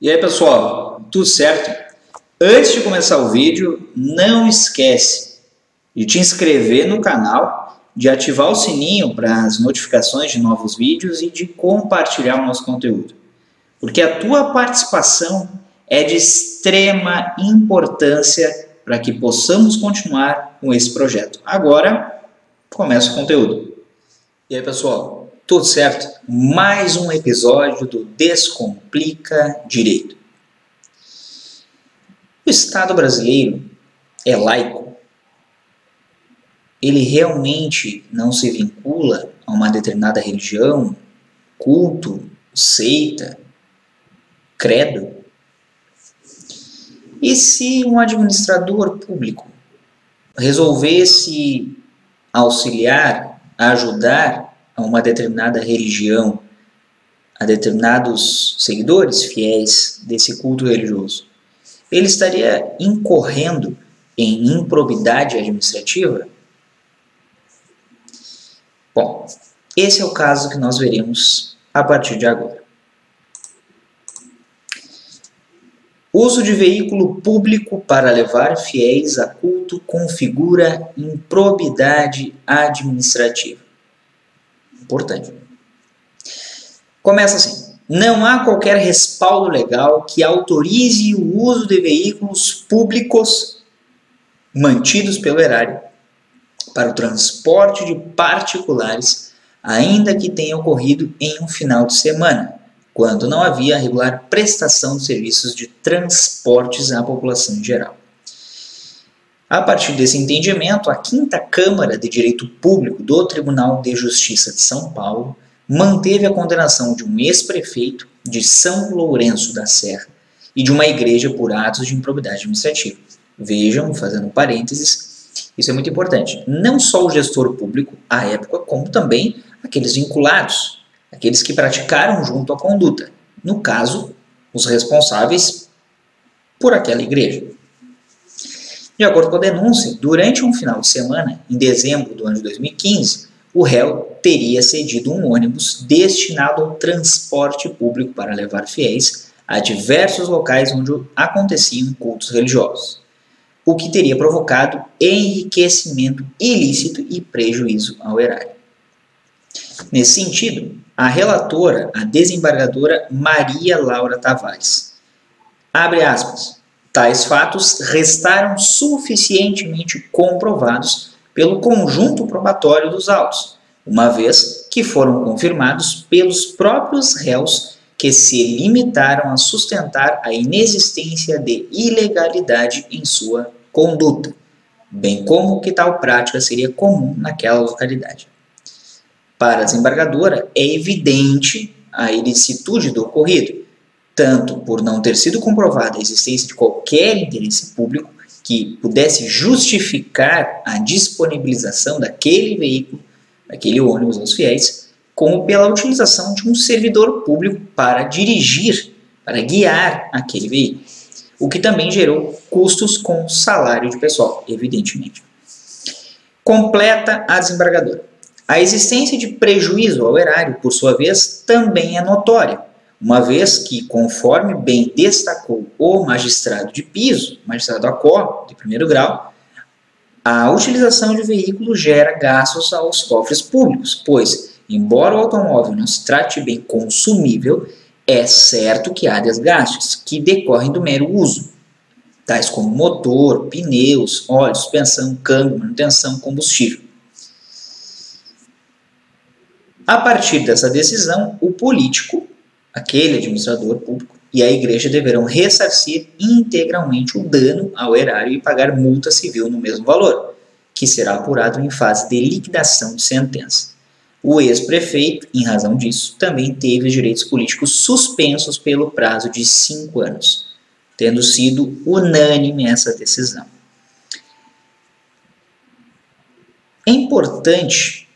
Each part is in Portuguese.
E aí, pessoal, tudo certo? Antes de começar o vídeo, não esquece de te inscrever no canal, de ativar o sininho para as notificações de novos vídeos e de compartilhar o nosso conteúdo. Porque a tua participação é de extrema importância para que possamos continuar com esse projeto. Agora, começa o conteúdo. E aí, pessoal, tudo certo? Mais um episódio do Descomplica Direito. O Estado brasileiro é laico. Ele realmente não se vincula a uma determinada religião, culto, seita, credo. E se um administrador público resolvesse auxiliar, ajudar a uma determinada religião, a determinados seguidores fiéis desse culto religioso, ele estaria incorrendo em improbidade administrativa? Bom, esse é o caso que nós veremos a partir de agora. Uso de veículo público para levar fiéis a culto configura improbidade administrativa importante. Começa assim: não há qualquer respaldo legal que autorize o uso de veículos públicos mantidos pelo erário para o transporte de particulares, ainda que tenha ocorrido em um final de semana, quando não havia regular prestação de serviços de transportes à população em geral. A partir desse entendimento, a Quinta Câmara de Direito Público do Tribunal de Justiça de São Paulo manteve a condenação de um ex-prefeito de São Lourenço da Serra e de uma igreja por atos de improbidade administrativa. Vejam, fazendo parênteses, isso é muito importante. Não só o gestor público, à época, como também aqueles vinculados, aqueles que praticaram junto a conduta. No caso, os responsáveis por aquela igreja. De acordo com a denúncia, durante um final de semana, em dezembro do ano de 2015, o réu teria cedido um ônibus destinado ao transporte público para levar fiéis a diversos locais onde aconteciam cultos religiosos, o que teria provocado enriquecimento ilícito e prejuízo ao erário. Nesse sentido, a relatora, a desembargadora Maria Laura Tavares, abre aspas, Tais fatos restaram suficientemente comprovados pelo conjunto probatório dos autos, uma vez que foram confirmados pelos próprios réus que se limitaram a sustentar a inexistência de ilegalidade em sua conduta, bem como que tal prática seria comum naquela localidade. Para a desembargadora, é evidente a ilicitude do ocorrido, tanto por não ter sido comprovada a existência de qualquer interesse público que pudesse justificar a disponibilização daquele veículo, daquele ônibus aos fiéis, como pela utilização de um servidor público para dirigir, para guiar aquele veículo, o que também gerou custos com salário de pessoal, evidentemente. Completa a desembargadora. A existência de prejuízo ao erário, por sua vez, também é notória, uma vez que, conforme bem destacou o magistrado de piso, magistrado ACO, de primeiro grau, a utilização de veículos gera gastos aos cofres públicos, pois, embora o automóvel não se trate bem consumível, é certo que há desgastes que decorrem do mero uso, tais como motor, pneus, óleo, suspensão, câmbio, manutenção, combustível. A partir dessa decisão, o político aquele administrador público e a igreja deverão ressarcir integralmente o dano ao erário e pagar multa civil no mesmo valor, que será apurado em fase de liquidação de sentença. O ex-prefeito, em razão disso, também teve os direitos políticos suspensos pelo prazo de cinco anos, tendo sido unânime essa decisão. É importante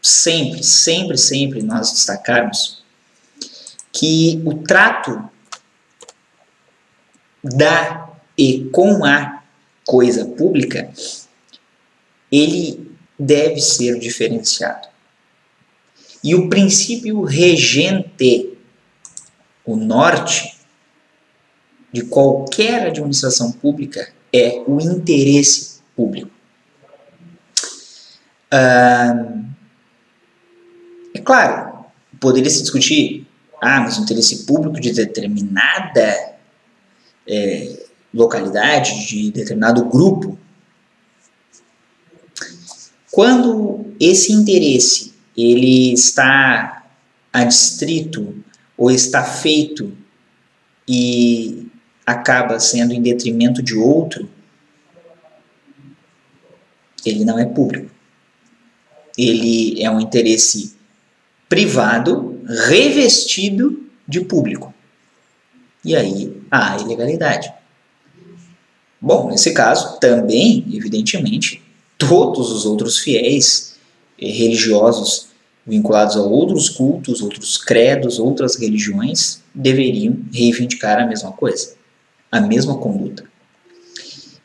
sempre, sempre, sempre nós destacarmos que o trato da e com a coisa pública, ele deve ser diferenciado. E o princípio regente, o norte de qualquer administração pública é o interesse público. Ah, é claro, poderia se discutir, ah, mas o interesse público de determinada é, localidade, de determinado grupo, quando esse interesse ele está adstrito ou está feito e acaba sendo em detrimento de outro, ele não é público. Ele é um interesse privado revestido de público. E aí há ilegalidade. Bom, nesse caso, também, evidentemente, todos os outros fiéis eh, religiosos vinculados a outros cultos, outros credos, outras religiões, deveriam reivindicar a mesma coisa, a mesma conduta.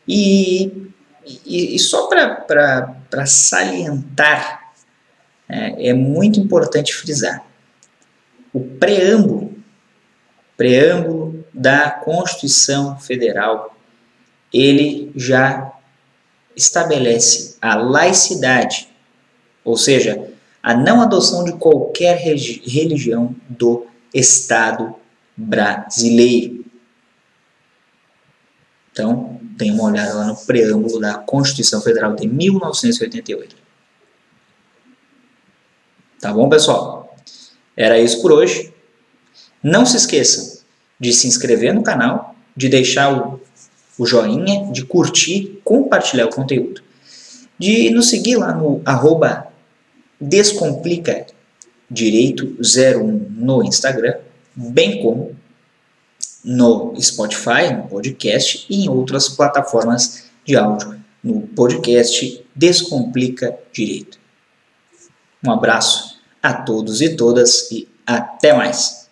E, e, e só para salientar, é, é muito importante frisar, o preâmbulo, preâmbulo da Constituição Federal, ele já estabelece a laicidade, ou seja, a não adoção de qualquer religião do Estado brasileiro. Então, tem uma olhada lá no preâmbulo da Constituição Federal de 1988. Tá bom, pessoal? Era isso por hoje. Não se esqueçam de se inscrever no canal, de deixar o o joinha, de curtir, compartilhar o conteúdo, de nos seguir lá no arroba Descomplica Direito 01 no Instagram, bem como no Spotify, no podcast e em outras plataformas de áudio no podcast Descomplica Direito. Um abraço a todos e todas e até mais.